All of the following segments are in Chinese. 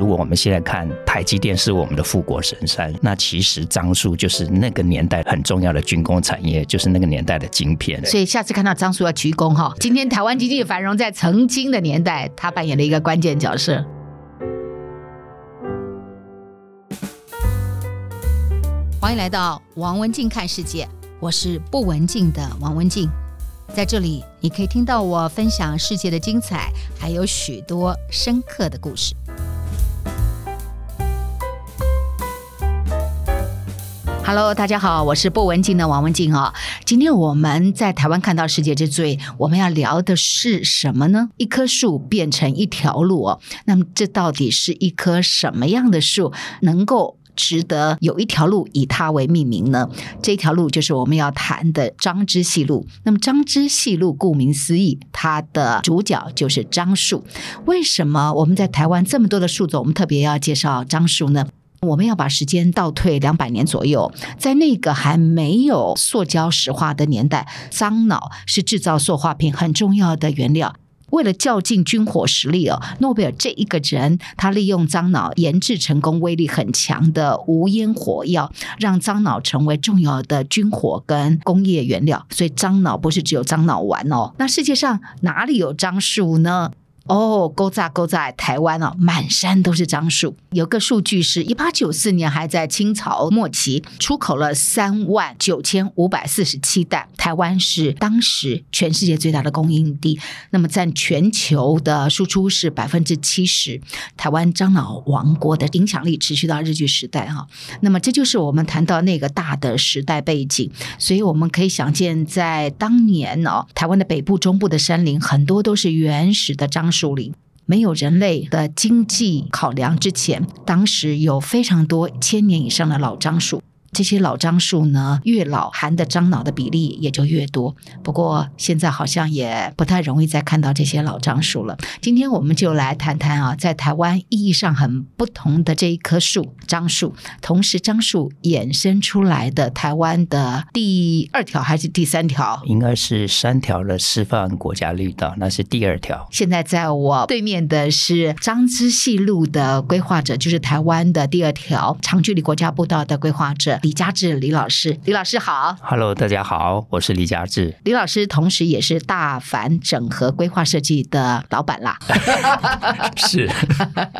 如果我们现在看台积电是我们的富国神山，那其实樟树就是那个年代很重要的军工产业，就是那个年代的晶片。所以下次看到樟树要鞠躬哈。今天台湾经济繁荣，在曾经的年代，它扮演了一个关键角色。欢迎来到王文静看世界，我是不文静的王文静，在这里你可以听到我分享世界的精彩，还有许多深刻的故事。Hello，大家好，我是不文静的王文静啊。今天我们在台湾看到世界之最，我们要聊的是什么呢？一棵树变成一条路哦。那么这到底是一棵什么样的树，能够值得有一条路以它为命名呢？这条路就是我们要谈的樟之细路。那么樟之细路顾名思义，它的主角就是樟树。为什么我们在台湾这么多的树种，我们特别要介绍樟树呢？我们要把时间倒退两百年左右，在那个还没有塑胶石化的年代，樟脑是制造塑化品很重要的原料。为了较劲军火实力哦，诺贝尔这一个人，他利用樟脑研制成功威力很强的无烟火药，让樟脑成为重要的军火跟工业原料。所以樟脑不是只有樟脑丸哦。那世界上哪里有樟树呢？哦，勾扎勾扎，台湾哦，满山都是樟树。有个数据是，一八九四年还在清朝末期，出口了三万九千五百四十七担。台湾是当时全世界最大的供应地，那么占全球的输出是百分之七十。台湾樟脑王国的影响力持续到日据时代哈。那么这就是我们谈到那个大的时代背景，所以我们可以想见，在当年哦，台湾的北部、中部的山林很多都是原始的樟树。树林没有人类的经济考量之前，当时有非常多千年以上的老樟树。这些老樟树呢，越老含的樟脑的比例也就越多。不过现在好像也不太容易再看到这些老樟树了。今天我们就来谈谈啊，在台湾意义上很不同的这一棵树——樟树。同时，樟树衍生出来的台湾的第二条还是第三条？应该是三条的示范国家绿道，那是第二条。现在在我对面的是樟之细路的规划者，就是台湾的第二条长距离国家步道的规划者。李佳志，李老师，李老师好，Hello，大家好，我是李佳志。李老师同时也是大凡整合规划设计的老板啦，是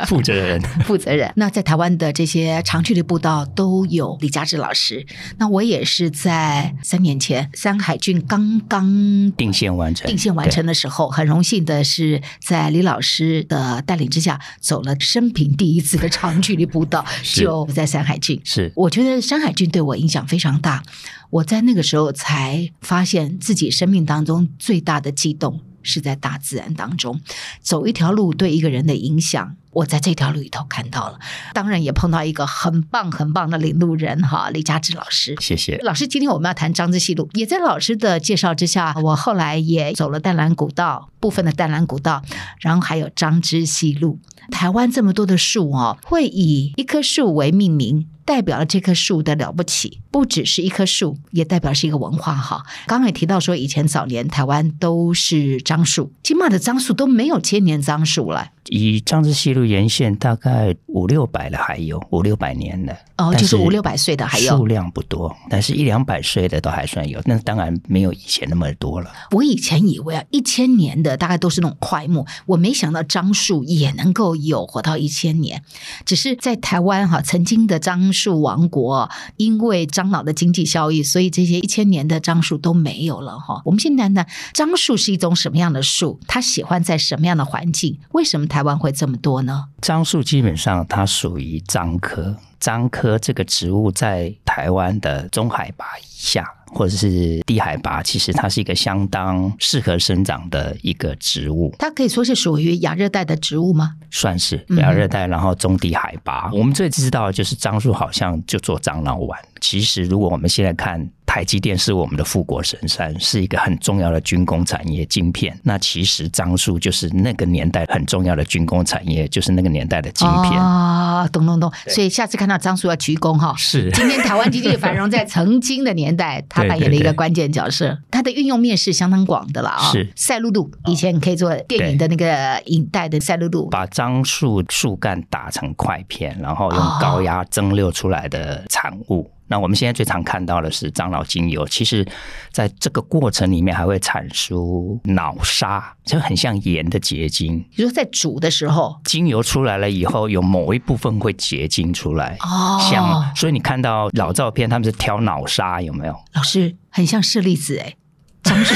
负责人，负责人。那在台湾的这些长距离步道都有李佳志老师。那我也是在三年前山海郡刚刚定线完成，定线完成的时候，很荣幸的是在李老师的带领之下，走了生平第一次的长距离步道，就在山海郡。是，我觉得山海。对我影响非常大，我在那个时候才发现自己生命当中最大的悸动是在大自然当中，走一条路对一个人的影响，我在这条路里头看到了。当然也碰到一个很棒很棒的领路人哈，李佳芝老师。谢谢老师。今天我们要谈张之细路，也在老师的介绍之下，我后来也走了淡蓝古道部分的淡蓝古道，然后还有张之细路。台湾这么多的树哦，会以一棵树为命名。代表了这棵树的了不起，不只是一棵树，也代表是一个文化哈。刚刚也提到说，以前早年台湾都是樟树，起码的樟树都没有千年樟树了。以樟之西路沿线大概五六百了还有五六百年的哦，就是五六百岁的还有数量不多，但是一两百岁的都还算有，那当然没有以前那么多了。我以前以为啊，一千年的大概都是那种块木，我没想到樟树也能够有活到一千年。只是在台湾哈，曾经的樟树王国，因为樟樟脑的经济效益，所以这些一千年的樟树都没有了哈。我们现在呢，樟树是一种什么样的树？它喜欢在什么样的环境？为什么？台湾会这么多呢？樟树基本上它属于樟科，樟科这个植物在台湾的中海拔以下或者是低海拔，其实它是一个相当适合生长的一个植物。它可以说是属于亚热带的植物吗？算是亚热带，然后中低海拔。嗯、我们最知道的就是樟树好像就做樟脑丸。其实如果我们现在看。台积电是我们的富国神山，是一个很重要的军工产业晶片。那其实樟树就是那个年代很重要的军工产业，就是那个年代的晶片啊，懂懂懂。所以下次看到樟树要鞠躬哈。是，今天台湾经济繁荣，在曾经的年代，它扮演了一个关键角色。它的运用面是相当广的了啊。是，赛璐璐以前可以做电影的那个影带的赛璐璐，把樟树树干打成块片，然后用高压蒸馏出来的产物。哦那我们现在最常看到的是樟脑精油，其实在这个过程里面还会产出脑沙，就很像盐的结晶。你说在煮的时候，精油出来了以后，有某一部分会结晶出来，哦，像所以你看到老照片，他们是挑脑沙，有没有？老师很像舍利子哎。樟树，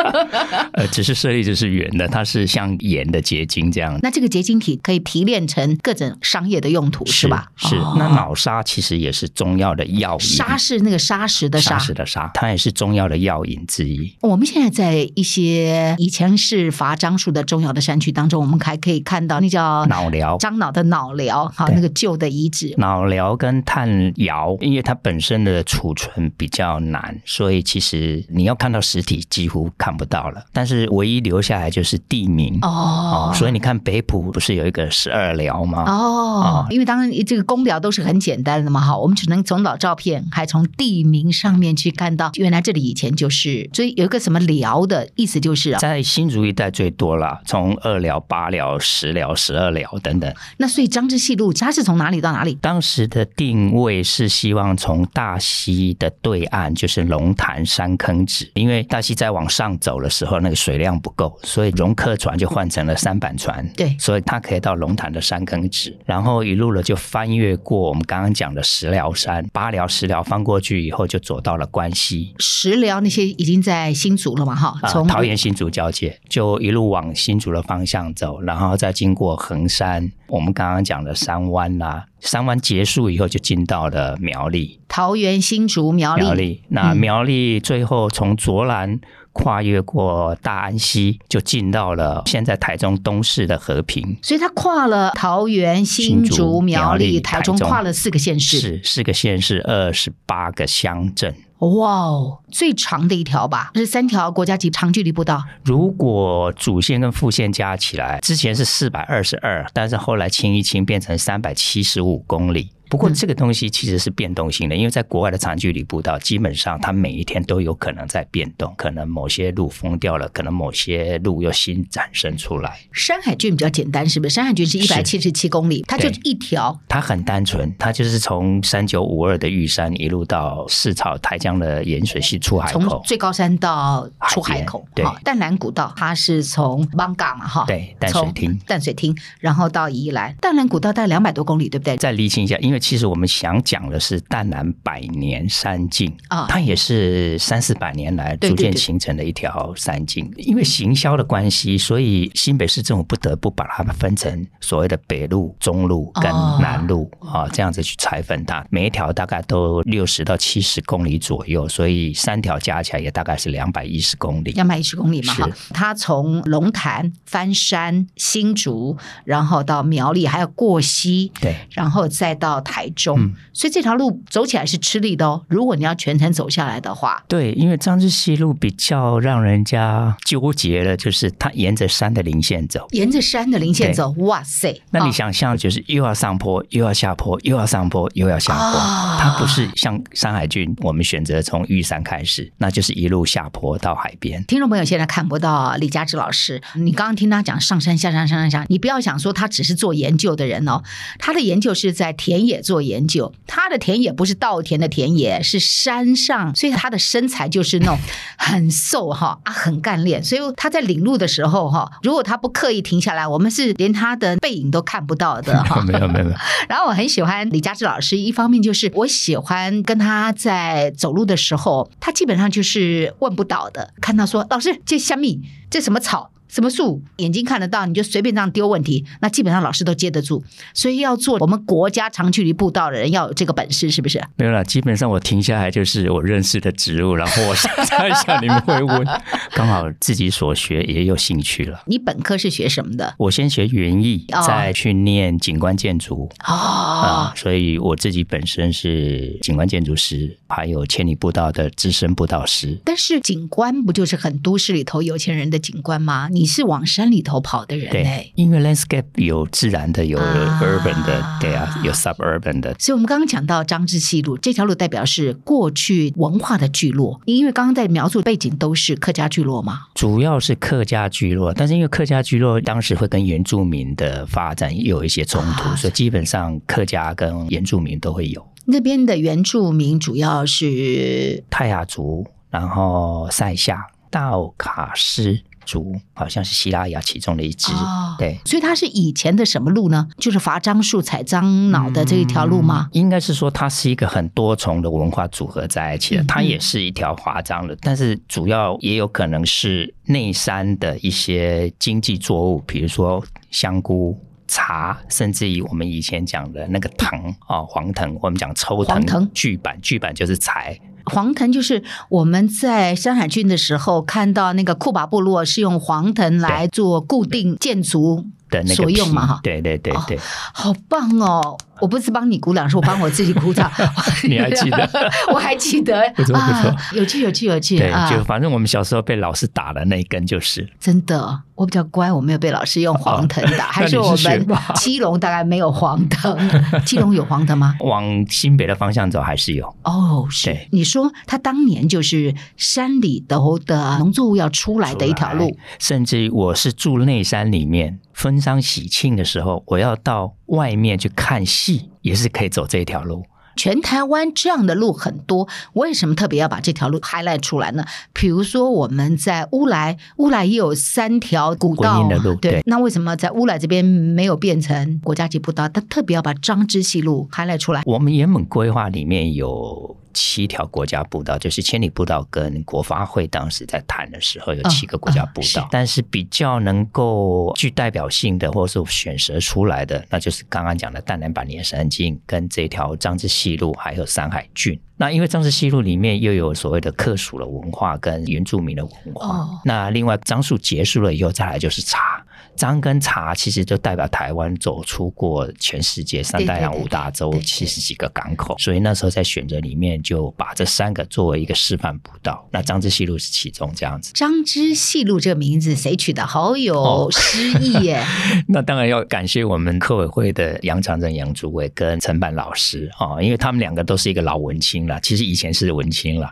呃，只是舍利子是圆的，它是像盐的结晶这样。那这个结晶体可以提炼成各种商业的用途，是，是吧？是。哦、那脑沙其实也是中药的药引。沙是那个砂石的沙，砂石的沙，它也是中药的药引之一。我们现在在一些以前是伐樟树的中药的山区当中，我们还可以看到那叫脑疗，樟脑的脑疗，好，那个旧的遗址。脑疗跟炭窑，因为它本身的储存比较难，所以其实你要。看到实体几乎看不到了，但是唯一留下来就是地名哦，哦。所以你看北埔不是有一个十二寮吗？哦，哦因为当然这个公寮都是很简单的嘛，哈，我们只能从老照片还从地名上面去看到，原来这里以前就是，所以有一个什么寮的意思就是、啊、在新竹一带最多了，从二寮、八寮、十寮、十二寮等等。那所以张之细路它是从哪里到哪里？当时的定位是希望从大溪的对岸，就是龙潭山坑子。因为大溪在往上走的时候，那个水量不够，所以容客船就换成了三板船。对，所以它可以到龙潭的山坑子，然后一路了就翻越过我们刚刚讲的石寮山、八寮、石寮，翻过去以后就走到了关西。石寮那些已经在新竹了嘛？哈，从桃园新竹交界，就一路往新竹的方向走，然后再经过横山，我们刚刚讲的三湾啦、啊。山湾结束以后，就进到了苗栗、桃园、新竹、苗栗。苗栗那苗栗最后从卓兰跨越过大安溪，就进到了现在台中东势的和平。所以它跨了桃园、新竹、苗栗、台中，跨了四个县市，是四个县市，二十八个乡镇。哇哦，最长的一条吧，是三条国家级长距离步道。如果主线跟副线加起来，之前是四百二十二，但是后来清一清变成三百七十五公里。不过这个东西其实是变动性的，因为在国外的长距离步道，基本上它每一天都有可能在变动，可能某些路封掉了，可能某些路又新展生出来。山海郡比较简单，是不是？山海郡是一百七十七公里，它就一条。它很单纯，它就是从三九五二的玉山一路到四草台江的盐水溪出海口，从最高山到出海口。对，淡蓝古道它是从艋舺嘛，哈，对，淡水厅，淡水厅，然后到宜兰。淡蓝古道大概两百多公里，对不对？再厘清一下，因为。其实我们想讲的是淡南百年山径啊，它也是三四百年来逐渐形成的一条山径。因为行销的关系，所以新北市政府不得不把它们分成所谓的北路、中路跟南路啊，这样子去拆分它。每一条大概都六十到七十公里左右，所以三条加起来也大概是两百一十公里。两百一十公里嘛，哈。它从龙潭翻山、新竹，然后到苗栗，还有过溪，对，然后再到台。台中，嗯，所以这条路走起来是吃力的哦。如果你要全程走下来的话，对，因为张之西路比较让人家纠结的，就是它沿着山的零线走，沿着山的零线走，哇塞！那你想象就是又要上坡，又要下坡，又要上坡，又要下坡。哦，它不是像山海郡，我们选择从玉山开始，那就是一路下坡到海边。听众朋友现在看不到李佳芝老师，你刚刚听他讲上山下山上山下，你不要想说他只是做研究的人哦，他的研究是在田野。做研究，他的田野不是稻田的田野，是山上，所以他的身材就是那种很瘦哈啊，很干练。所以他在领路的时候哈，如果他不刻意停下来，我们是连他的背影都看不到的 哈。没有没有。然后我很喜欢李佳志老师，一方面就是我喜欢跟他在走路的时候，他基本上就是问不倒的。看到说老师这虾米，这什么草？什么树，眼睛看得到，你就随便这样丢问题，那基本上老师都接得住。所以要做我们国家长距离步道的人，要有这个本事，是不是？没有啦，基本上我停下来就是我认识的植物，然后我猜一下你们会问，刚好自己所学也有兴趣了。你本科是学什么的？我先学园艺，哦、再去念景观建筑。哦、嗯，所以我自己本身是景观建筑师，还有千里步道的资深步道师。但是景观不就是很都市里头有钱人的景观吗？你是往山里头跑的人嘞、欸。因为 landscape 有自然的，有 urban 的，啊对啊，有 suburban 的。所以我们刚刚讲到张之细路这条路，代表是过去文化的聚落。因为刚刚在描述背景都是客家聚落嘛，主要是客家聚落，但是因为客家聚落当时会跟原住民的发展有一些冲突，啊、所以基本上客家跟原住民都会有。那边的原住民主要是泰雅族，然后塞夏、道卡斯族，好像是西拉雅其中的一支。哦、对，所以它是以前的什么路呢？就是伐樟树、采樟脑的这一条路吗？嗯、应该是说它是一个很多重的文化组合在一起的。嗯、它也是一条伐樟的，但是主要也有可能是内山的一些经济作物，比如说香菇。茶，甚至于我们以前讲的那个藤啊，黄藤，我们讲抽藤、藤锯板，巨板就是柴。黄藤就是我们在山海郡的时候看到那个库巴部落是用黄藤来做固定建筑的那个所用嘛，哈，对对对对，哦，好棒哦。我不是帮你鼓掌，是我帮我自己鼓掌。你还记得？我还记得，不错不错，有趣有趣有趣。对，就反正我们小时候被老师打的那一根就是。真的，我比较乖，我没有被老师用黄藤打，还是我们基隆大概没有黄藤。基隆有黄藤吗？往新北的方向走还是有。哦，是。你说他当年就是山里头的农作物要出来的一条路，甚至我是住内山里面。婚丧喜庆的时候，我要到外面去看戏，也是可以走这条路。全台湾这样的路很多，为什么特别要把这条路 highlight 出来呢？比如说我们在乌来，乌来也有三条古道的路，对。对，那为什么在乌来这边没有变成国家级步道？他特别要把张之细路 highlight 出来。我们原本规划里面有。七条国家步道，就是千里步道跟国发会当时在谈的时候，有七个国家步道，哦哦、是，但是比较能够具代表性的，或者是选择出来的，那就是刚刚讲的淡南版连山径跟这条张之西路，还有山海郡。那因为张之细路里面又有所谓的客属的文化跟原住民的文化，哦、那另外樟树结束了以后，再来就是茶。樟跟茶其实就代表台湾走出过全世界三大洋五大洲七十几个港口，所以那时候在选择里面就把这三个作为一个示范步道。那张之细路是其中这样子。张之细路这个名字谁取的？好有诗意耶！哦、那当然要感谢我们客委会的杨长正杨主委跟陈板老师啊，因为他们两个都是一个老文青了，其实以前是文青了。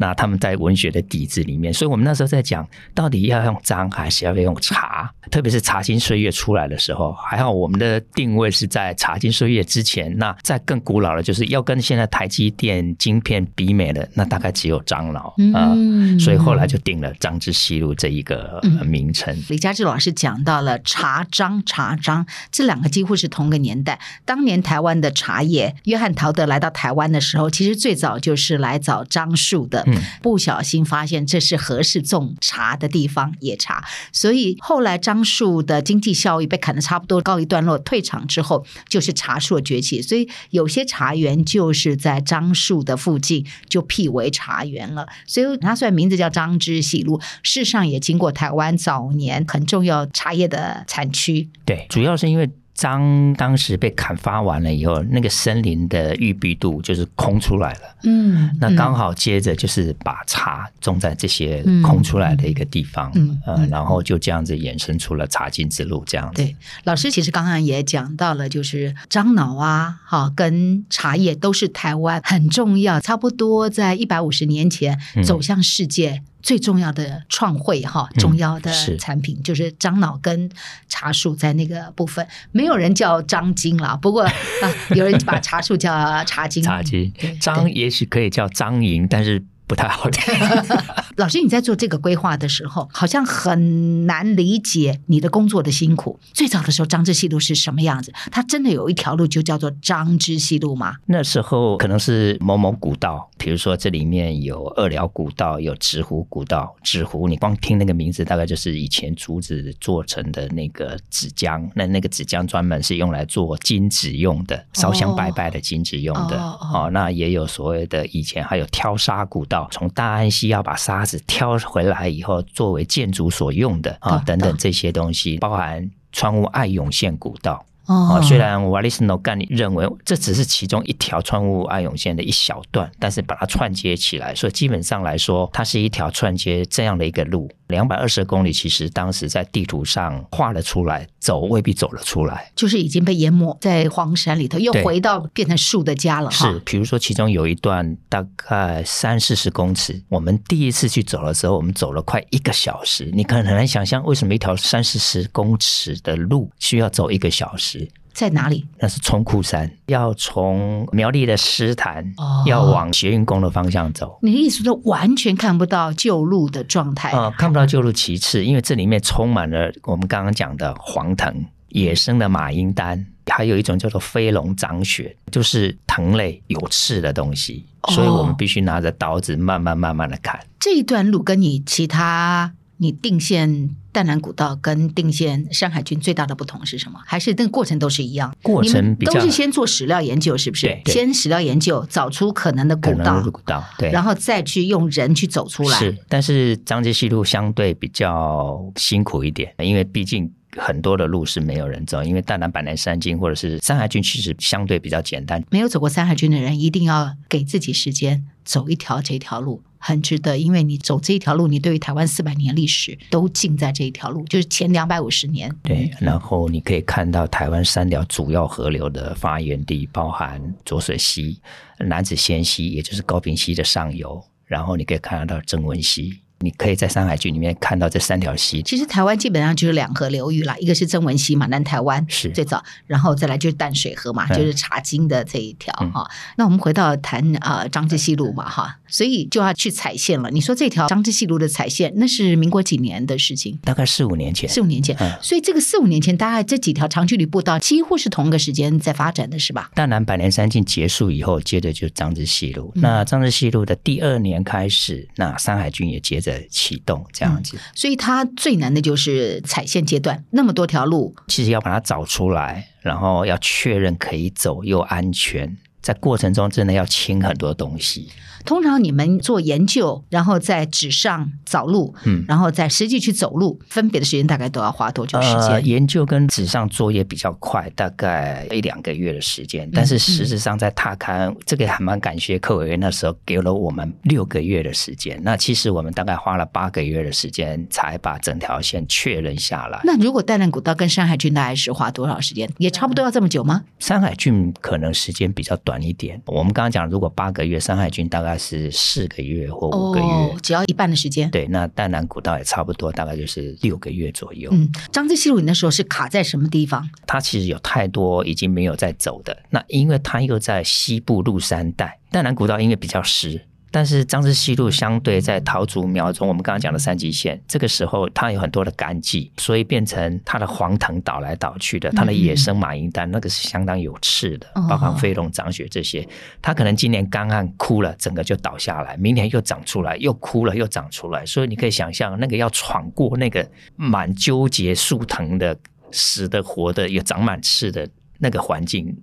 那他们在文学的底子里面，所以我们那时候在讲，到底要用张还是要用茶？特别是《茶金岁月》出来的时候，还好我们的定位是在《茶金岁月》之前。那在更古老的，就是要跟现在台积电晶片比美的，那大概只有樟脑啊。所以后来就定了张之西路这一个名称。李佳志老师讲到了茶樟、茶樟这两个几乎是同个年代。当年台湾的茶叶，约翰陶德来到台湾的时候，其实最早就是来找樟树的。不小心发现这是合适种茶的地方，野茶。所以后来樟树的经济效益被砍得差不多告一段落，退场之后，就是茶树的崛起。所以有些茶园就是在樟树的附近就辟为茶园了。所以它虽然名字叫张之喜路，事实上也经过台湾早年很重要茶叶的产区。对，主要是因为。樟当时被砍伐完了以后，那个森林的郁闭度就是空出来了。嗯，那刚好接着就是把茶种在这些空出来的一个地方，嗯，呃，然后就这样子衍生出了茶经之路这样子。对，老师其实刚刚也讲到了，就是樟脑啊，哈，跟茶叶都是台湾很重要，差不多在一百五十年前走向世界。嗯最重要的创汇哈，重要的产品、就是樟脑跟茶树在那个部分，没有人叫樟精啦。不过啊，有人把茶树叫茶精。茶精，樟也许可以叫樟银，但是不太好听。老师，你在做这个规划的时候，好像很难理解你的工作的辛苦。最早的时候，张之西路是什么样子？它真的有一条路就叫做张之西路吗？那时候可能是某某古道，比如说这里面有二寮古道，有纸湖古道。纸湖，你光听那个名字，大概就是以前竹子做成的那个纸浆。那那个纸浆专门是用来做金纸用的，烧香拜拜的金纸用的。哦，哦，哦，那也有所谓的以前还有挑沙古道，从大安溪要把沙子挑回来以后，作为建筑所用的啊，等等这些东西，包含川屋爱涌线古道。哦，虽然瓦利斯诺干认为这只是其中一条川乌爱永线的一小段，但是把它串接起来，所以基本上来说，它是一条串接这样的一个路。两百二十公里，其实当时在地图上画了出来，走未必走了出来，就是已经被淹没在荒山里头，又回到变成树的家了。是，比如说其中有一段大概三四十公尺，我们第一次去走的时候，我们走了快一个小时。你可能很难想象，为什么一条三四十公尺的路需要走一个小时？在哪里？那是冲库山，要从苗栗的石潭，哦，要往捷运宫的方向走。你的意思说完全看不到旧路的状态？啊、呃，看不到旧路其次，因为这里面充满了我们刚刚讲的黄藤、野生的马缨丹，还有一种叫做飞龙掌雪，就是藤类有刺的东西，哦，所以我们必须拿着刀子慢慢慢慢的砍。这一段路跟你其他。你定线淡蓝古道跟定线山海军最大的不同是什么？还是那个过程都是一样？过程比较都是先做史料研究，是不是？先史料研究，找出可能的古道，古道，对，然后再去用人去走出来。是，但是彰支西路相对比较辛苦一点，因为毕竟很多的路是没有人走，因为淡南、板南山径或者是山海军其实相对比较简单。没有走过山海军的人，一定要给自己时间走一条这条路。很值得，因为你走这一条路，你对于台湾四百年历史都尽在这一条路，就是前两百五十年。对，然后你可以看到台湾三条主要河流的发源地，包含浊水溪、南子仙溪，也就是高平溪的上游，然后你可以看得到曾文溪。你可以在山海剧里面看到这三条溪。其实台湾基本上就是两河流域啦，一个是曾文溪嘛，南台湾是最早，然后再来就是淡水河嘛，嗯、就是茶经的这一条哈、嗯。那我们回到谈啊彰支西路嘛哈，所以就要去踩线了。你说这条彰支西路的踩线，那是民国几年的事情？大概四五年前。四五年前，嗯、所以这个四五年前，大概这几条长距离步道几乎是同一个时间在发展的是吧？淡南百年山径结束以后，接着就是彰支西路。嗯、那彰支西路的第二年开始，那山海军也接着启动。这样子，嗯，所以它最难的就是踩线阶段，那么多条路，其实要把它找出来，然后要确认可以走又安全，在过程中真的要清很多东西。通常你们做研究，然后在纸上找路，嗯，然后再实际去走路，分别的时间大概都要花多久时间？呃，研究跟纸上作业比较快，大概一两个月的时间。但是实质上在踏勘，嗯，这个还蛮感谢柯委员那时候给了我们六个月的时间。那其实我们大概花了八个月的时间才把整条线确认下来。那如果淡兰古道跟山海郡大概是花多少时间？也差不多要这么久吗？山海郡可能时间比较短一点。我们刚刚讲，如果八个月，山海郡大概。是四个月或五个月，哦，只要一半的时间。对，那淡蓝古道也差不多，大概就是六个月左右。嗯，张之西路你那时候是卡在什么地方？它其实有太多已经没有在走的，那因为它又在西部鹿山带，淡蓝古道因为比较湿。但是张之西路相对在桃竹苗中，我们刚刚讲的三级线，这个时候它有很多的干季，所以变成它的黄藤倒来倒去的，它的野生马缨丹那个是相当有刺的，包括飞龙掌雪这些，它可能今年干旱枯了，整个就倒下来，明年又长出来，又枯了又长出来，所以你可以想象那个要闯过那个满纠结树藤的死的活的又长满刺的那个环境，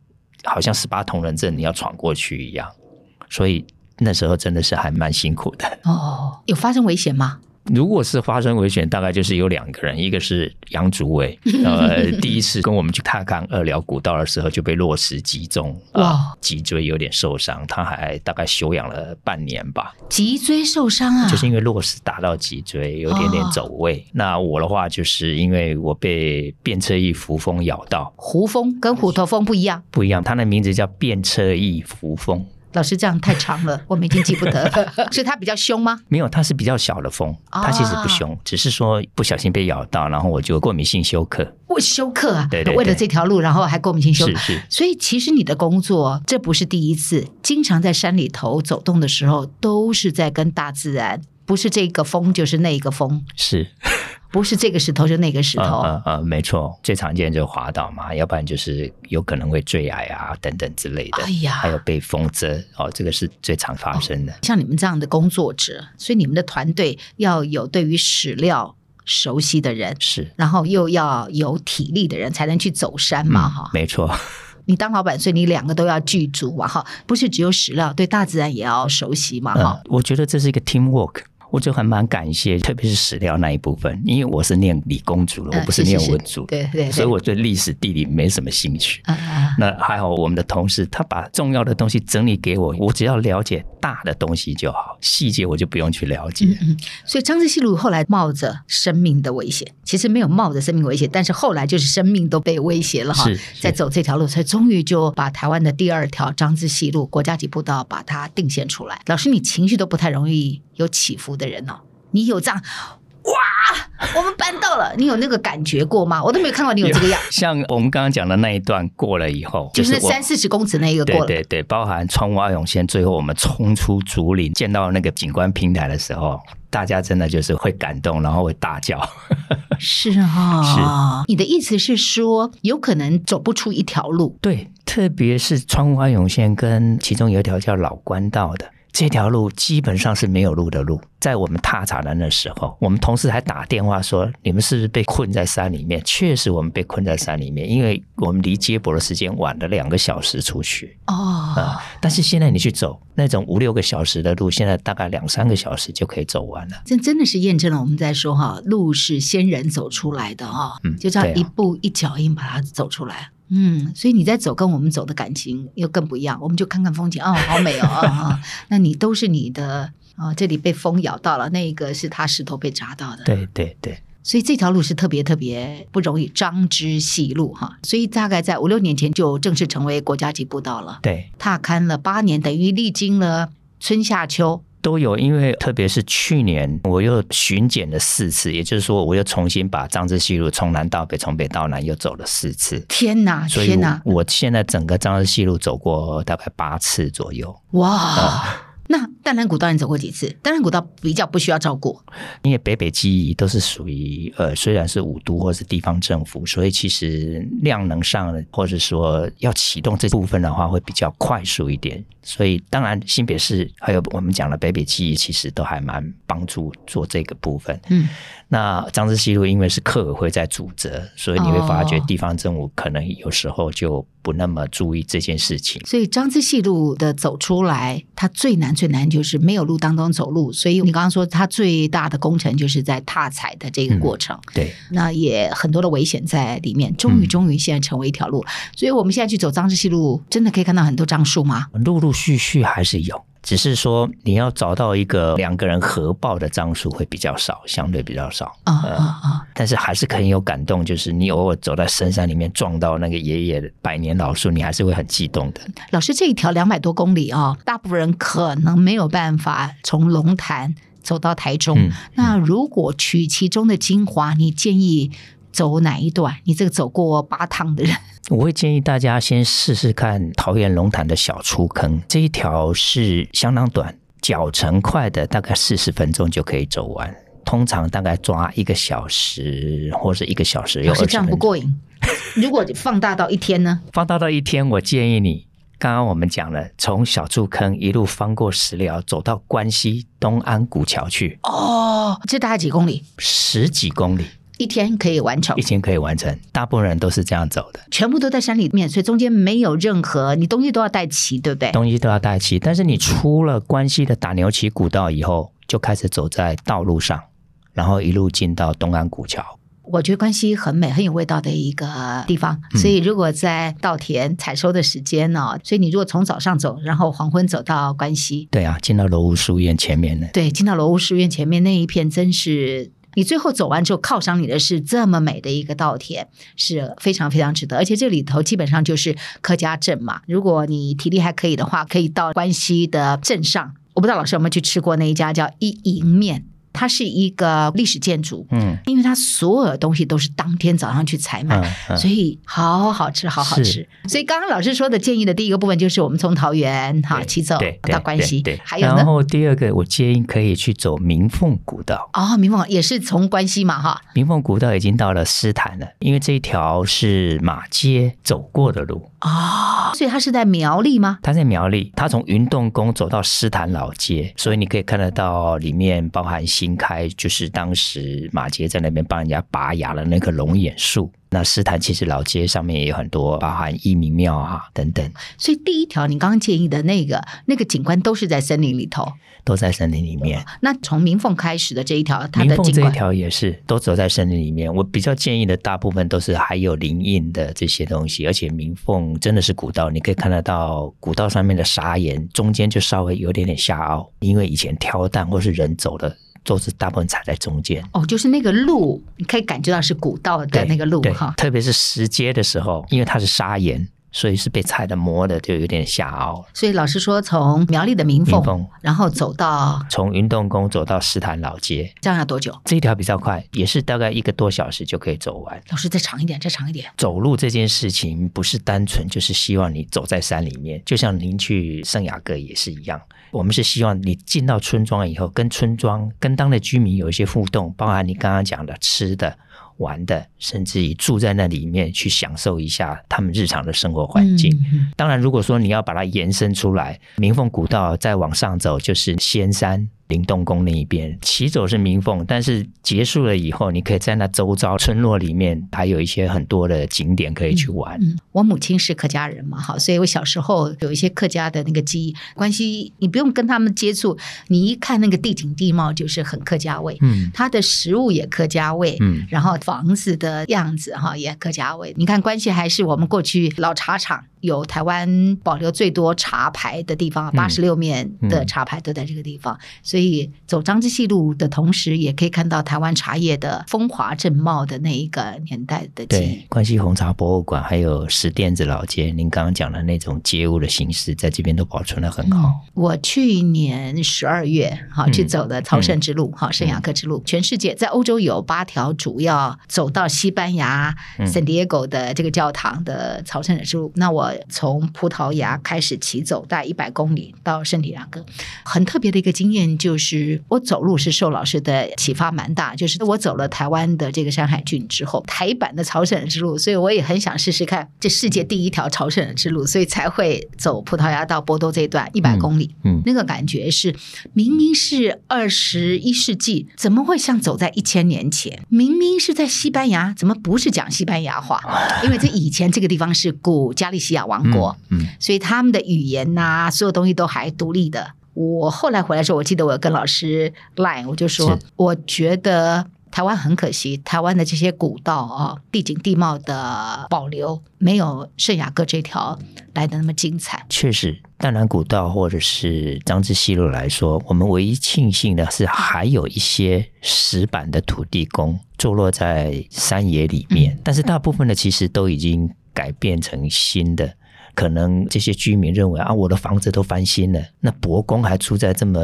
好像十八铜人阵你要闯过去一样，所以。那时候真的是还蛮辛苦的哦，有发生危险吗？如果是发生危险，大概就是有两个人，一个是杨祖伟，呃，第一次跟我们去踏勘二寮古道的时候就被落石击中，哇，脊椎有点受伤，他还大概休养了半年吧。脊椎受伤啊，就是因为落石打到脊椎，有点点走位。哦。那我的话就是因为我被变车异蝠蜂咬到，胡蜂跟虎头蜂不一样，不一样，它的名字叫变车异蝠蜂。老师这样太长了，我们已经记不得。是它比较凶吗？没有，它是比较小的蜂，它其实不凶，哦，只是说不小心被咬到，然后我就过敏性休克。我休克啊？对，对对，为了这条路，然后还过敏性休克。是是。所以其实你的工作这不是第一次，经常在山里头走动的时候，都是在跟大自然不是这个风就是那个风，是。不是这个石头就那个石头，呃没错，最常见就是滑倒嘛，要不然就是有可能会坠崖啊等等之类的。哎呀，还有被风遮哦，这个是最常发生的。哦，像你们这样的工作者，所以你们的团队要有对于史料熟悉的人，是，然后又要有体力的人，才能去走山嘛，哈、嗯，没错。你当老板，所以你两个都要具足嘛，哈，不是只有史料，对大自然也要熟悉嘛，哈、嗯。我觉得这是一个 team work。我就还蛮感谢，特别是史料那一部分，因为我是念理工组的，我不是念文组，对对，所以我对历史地理没什么兴趣。那还好，我们的同事他把重要的东西整理给我，我只要了解大的东西就好，细节我就不用去了解。嗯嗯。所以张之细路后来冒着生命的危险，其实没有冒着生命危险，但是后来就是生命都被威胁了哈，在走这条路，才终于就把台湾的第二条张之细路国家级步道把它定线出来。老师，你情绪都不太容易有起伏的人哦，你有这样哇？我们搬到了，你有那个感觉过吗？我都没有看到你有这个样。像我们刚刚讲的那一段过了以后，就是三四十公尺那一个过了，对对对，包含川洼阿勇线，最后我们冲出竹林，见到那个景观平台的时候，大家真的就是会感动，然后会大叫。是啊、哦，是。你的意思是说，有可能走不出一条路？对，特别是川洼阿勇线跟其中有一条叫老官道的。这条路基本上是没有路的路，在我们踏查的那时候，我们同事还打电话说：“你们是不是被困在山里面？”确实，我们被困在山里面，因为我们离接驳的时间晚了两个小时出去。哦、呃，但是现在你去走那种五六个小时的路，现在大概两三个小时就可以走完了。这真的是验证了我们在说哈，路是先人走出来的哈，嗯，就这样一步一脚印把它走出来。嗯，所以你在走，跟我们走的感情又更不一样。我们就看看风景，哦，好美哦，啊，那你都是你的啊，这里被风咬到了，那个是他石头被砸到的。对对对，所以这条路是特别特别不容易，张之细路哈。所以大概在五六年前就正式成为国家级步道了。对，踏勘了八年，等于历经了春夏秋。都有，因为特别是去年我又巡检了四次，也就是说，我又重新把张之西路从南到北，从北到南又走了四次。天哪，天哪！我现在整个张之西路走过大概八次左右。哇！呃那淡蓝古道你走过几次？淡蓝古道比较不需要照顾，因为北北基都是属于呃，虽然是五都或是地方政府，所以其实量能上或者说要启动这部分的话会比较快速一点。所以当然新北市还有我们讲的北北基，其实都还蛮帮助做这个部分。嗯，那张之西路因为是客委会在主责，所以你会发觉地方政府可能有时候就不那么注意这件事情。所以张之西路的走出来，它最难。最难就是没有路当中走路，所以你刚刚说它最大的工程就是在踏踩的这个过程。嗯、对，那也很多的危险在里面。终于，终于现在成为一条路，嗯、所以我们现在去走张之西路，真的可以看到很多樟树吗？陆陆续续还是有。只是说你要找到一个两个人合抱的樟树会比较少，相对比较少啊啊啊！但是还是很有感动，就是你偶尔走在深山里面撞到那个爷爷的百年老树，你还是会很激动的。老师，这一条两百多公里啊、哦，大部分人可能没有办法从龙潭走到台中。嗯、那如果取其中的精华，你建议走哪一段？你这个走过八趟的人。我会建议大家先试试看桃园龙潭的小出坑，这一条是相当短，脚程快的大概四十分钟就可以走完，通常大概抓一个小时或者一个小时有二十分钟。这样不过瘾。如果放大到一天呢？放大到一天，我建议你，刚刚我们讲了，从小出坑一路翻过石寮，走到关西东安古桥去。哦，这大概几公里？十几公里。一天可以完成，一天可以完成，大部分人都是这样走的，全部都在山里面，所以中间没有任何，你东西都要带齐，对不对？东西都要带齐，但是你出了关西的打牛旗古道以后，就开始走在道路上，然后一路进到东安古桥。我觉得关西很美，很有味道的一个地方，所以如果在稻田采收的时间呢、哦，嗯、所以你如果从早上走，然后黄昏走到关西，对啊，进到罗屋书院前面呢，对，进到罗屋书院前面那一片，真是。你最后走完之后，犒赏你的是这么美的一个稻田，是非常非常值得。而且这里头基本上就是客家镇嘛。如果你体力还可以的话，可以到关西的镇上。我不知道老师有没有去吃过那一家叫一营面，它是一个历史建筑，嗯，因为它所有的东西都是当天早上去采买，嗯嗯、所以好好吃，好好吃。所以刚刚老师说的建议的第一个部分就是我们从桃园哈骑走到关西，对，还有呢，然后第二个我建议可以去走明凤古道。哦，明凤也是从关西嘛哈。明凤古道已经到了诗坛了，因为这一条是马街走过的路哦，所以它是在苗栗吗？它在苗栗，它从云洞宫走到诗坛老街，所以你可以看得到里面包含新开，就是当时马杰在那边帮人家拔牙的那棵龙眼树。那狮潭其实老街上面也有很多，包含义民庙啊等等。所以第一条你刚刚建议的那个那个景观都是在森林里头，都在森林里面。那从明凤开始的这一条，它的这一条也是都走在森林里面。我比较建议的大部分都是还有林荫的这些东西，而且明凤真的是古道，你可以看得到古道上面的砂岩中间就稍微有点点下凹，因为以前挑担或是人走的。都是大部分踩在中间哦，就是那个路，你可以感觉到是古道的那个路哈。特别是石阶的时候，因为它是砂岩，所以是被踩的磨的就有点下凹。所以老师说，从苗栗的民凤，明凤然后走到从云洞宫走到石潭老街，这样要多久？这一条比较快，也是大概一个多小时就可以走完。老师再长一点，再长一点。走路这件事情不是单纯就是希望你走在山里面，就像您去圣雅各也是一样。我们是希望你进到村庄以后，跟村庄、跟当地居民有一些互动，包含你刚刚讲的吃的、玩的，甚至于住在那里面去享受一下他们日常的生活环境。嗯、当然，如果说你要把它延伸出来，明凤古道再往上走就是仙山。灵动宫那一边，起走是明凤，但是结束了以后，你可以在那周遭村落里面，还有一些很多的景点可以去玩。嗯，嗯，我母亲是客家人嘛，哈，所以我小时候有一些客家的那个记忆。关系你不用跟他们接触，你一看那个地景地貌就是很客家味。嗯，它的食物也客家味。嗯，然后房子的样子哈也客家味。你看关系还是我们过去老茶厂。有台湾保留最多茶牌的地方，八十六面的茶牌都在这个地方，嗯嗯、所以走张之细路的同时，也可以看到台湾茶叶的风华正茂的那一个年代的记忆。对，关西红茶博物馆还有石店子老街，您刚刚讲的那种街屋的形式，在这边都保存的很好。嗯、我去年十二月哈去走的朝圣之路哈，圣雅各之路，全世界在欧洲有八条主要走到西班牙圣地亚哥的这个教堂的朝圣者之路，那我。从葡萄牙开始骑走，大概一百公里到圣地亚哥。很特别的一个经验就是，我走路是受老师的启发蛮大。就是我走了台湾的这个山海郡之后，台版的朝圣之路，所以我也很想试试看这世界第一条朝圣之路，所以才会走葡萄牙到波多这一段一百公里。嗯，嗯那个感觉是明明是二十一世纪，怎么会像走在一千年前？明明是在西班牙，怎么不是讲西班牙话？因为这以前这个地方是古加利西亚。王国，嗯，嗯，所以他们的语言呐、啊，所有东西都还独立的。我后来回来的时候，我记得我有跟老师 line，我就说，我觉得台湾很可惜，台湾的这些古道啊，地景地貌的保留，没有圣雅各这条来的那么精彩。确实，淡南古道或者是张之西路来说，我们唯一庆幸的是，还有一些石板的土地公坐落在山野里面，嗯、但是大部分的其实都已经。改变成新的。可能这些居民认为啊，我的房子都翻新了，那伯公还住在这么，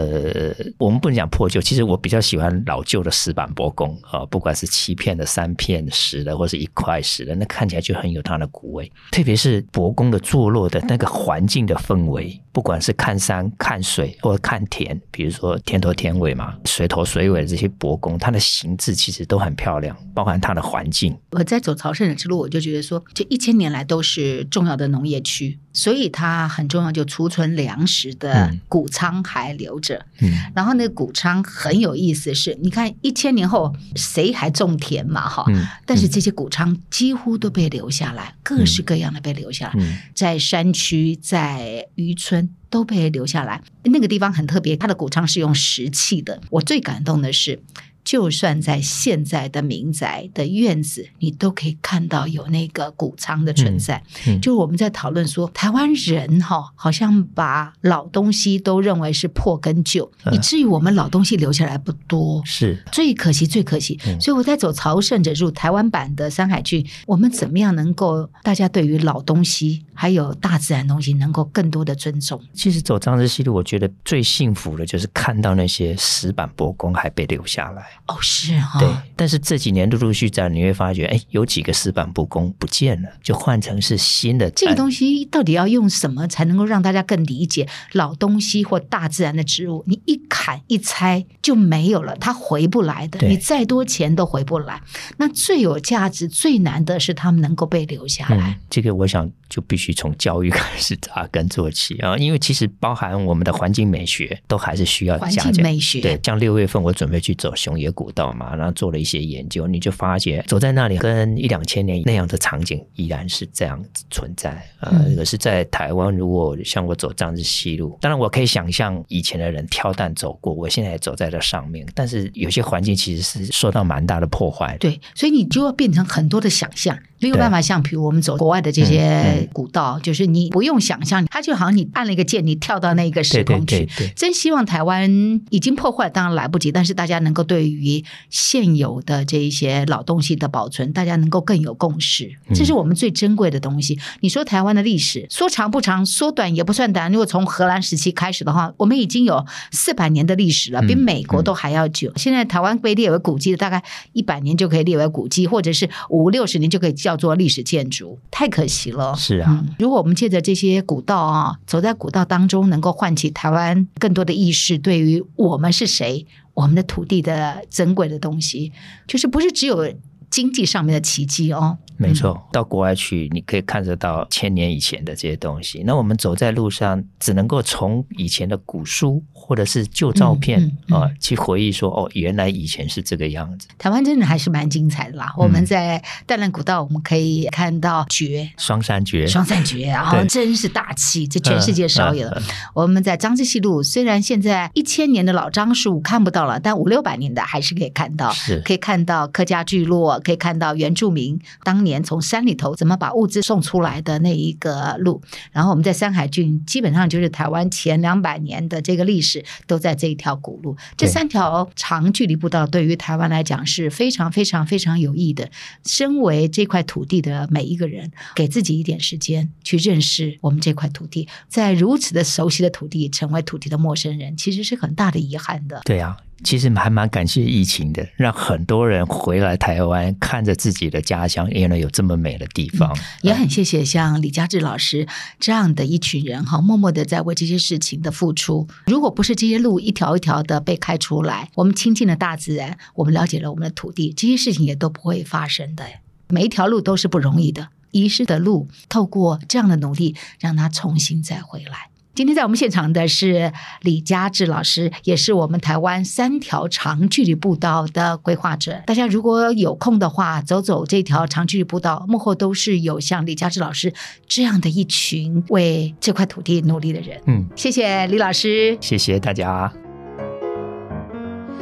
我们不能讲破旧，其实我比较喜欢老旧的石板伯公啊，不管是七片的、三片石的，或是一块石的，那看起来就很有它的古味。特别是伯公的坐落的那个环境的氛围，不管是看山、看水或者看田，比如说田头田尾嘛，水头水尾的这些伯公，它的形制其实都很漂亮，包含它的环境。我在走朝圣者之路，我就觉得说，这一千年来都是重要的农业区。所以它很重要，就储存粮食的谷仓还留着。嗯，然后那个谷仓很有意思是，是你看一千年后谁还种田嘛？哈，嗯，但是这些谷仓几乎都被留下来，各式各样的被留下来，嗯，在山区、在渔村都被留下来。那个地方很特别，它的谷仓是用石砌的。我最感动的是。就算在现在的民宅的院子，你都可以看到有那个谷仓的存在。嗯嗯、就我们在讨论说，台湾人哈，好像把老东西都认为是破跟旧，嗯、以至于我们老东西留下来不多。是最可惜，最可惜。嗯、所以我在走朝圣者入台湾版的山海郡，我们怎么样能够大家对于老东西还有大自然东西能够更多的尊重？其实走张之西路，我觉得最幸福的就是看到那些石板博公还被留下来。哦，是哈、哦。对，但是这几年陆陆续续在，你会发觉，哎，有几个石板不公不见了，就换成是新的。这个东西到底要用什么才能够让大家更理解老东西或大自然的植物？你一砍一拆就没有了，它回不来的。你再多钱都回不来。那最有价值、最难的是他们能够被留下来。嗯、这个我想就必须从教育开始扎根做起啊，因为其实包含我们的环境美学都还是需要加。环境美学对，像六月份我准备去走熊野古道嘛，然后做了一些研究，你就发觉走在那里跟一两千年那样的场景依然是这样子存在。呃，可、嗯、是在台湾，如果像我走藏子西路，当然我可以想象以前的人挑担走过，我现在也走在这上面，但是有些环境其实是受到蛮大的破坏。对，所以你就要变成很多的想象。没有办法像，比如我们走国外的这些古道，就是你不用想象，它就好像你按了一个键，你跳到那个时空去。真希望台湾已经破坏，当然来不及，但是大家能够对于现有的这一些老东西的保存，大家能够更有共识，这是我们最珍贵的东西。你说台湾的历史说长不长，说短也不算短。如果从荷兰时期开始的话，我们已经有四百年的历史了，比美国都还要久。现在台湾被列为古迹的，大概一百年就可以列为古迹，或者是五六十年就可以叫。叫做历史建筑，太可惜了。是啊，嗯，如果我们借着这些古道啊，走在古道当中，能够唤起台湾更多的意识，对于我们是谁，我们的土地的珍贵的东西，就是不是只有经济上面的奇迹哦。没错，到国外去，你可以看得到千年以前的这些东西。那我们走在路上，只能够从以前的古书或者是旧照片啊、嗯嗯嗯呃，去回忆说，哦，原来以前是这个样子。台湾真的还是蛮精彩的啦。嗯、我们在淡兰古道，我们可以看到绝双山绝，双山绝，然后真是大气，这全世界少有的。我们在张之西路，虽然现在一千年的老樟树看不到了，但五六百年的还是可以看到，是可以看到客家聚落，可以看到原住民当年。从山里头怎么把物资送出来的那一个路，然后我们在山海郡，基本上就是台湾前两百年的这个历史都在这一条古路。这三条长距离步道对于台湾来讲是非常非常非常有益的。身为这块土地的每一个人，给自己一点时间去认识我们这块土地，在如此的熟悉的土地成为土地的陌生人，其实是很大的遗憾的。对呀。其实还蛮感谢疫情的，让很多人回来台湾，看着自己的家乡，原来有这么美的地方。也很谢谢像李佳志老师这样的一群人哈，默默的在为这些事情的付出。如果不是这些路一条一条的被开出来，我们亲近了大自然，我们了解了我们的土地，这些事情也都不会发生的。每一条路都是不容易的，遗失的路，透过这样的努力，让它重新再回来。今天在我们现场的是李嘉志老师，也是我们台湾三条长距离步道的规划者。大家如果有空的话，走走这条长距离步道，幕后都是有像李嘉志老师这样的一群为这块土地努力的人。嗯，谢谢李老师，谢谢大家。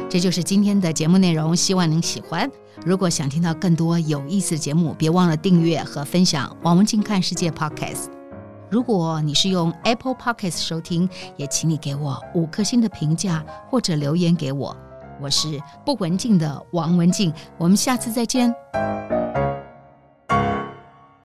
这就是今天的节目内容，希望您喜欢。如果想听到更多有意思的节目，别忘了订阅和分享王文静看世界 Podcast。如果你是用 Apple p o c k e t 收听，也请你给我五颗星的评价或者留言给我。我是不文静的王文静，我们下次再见。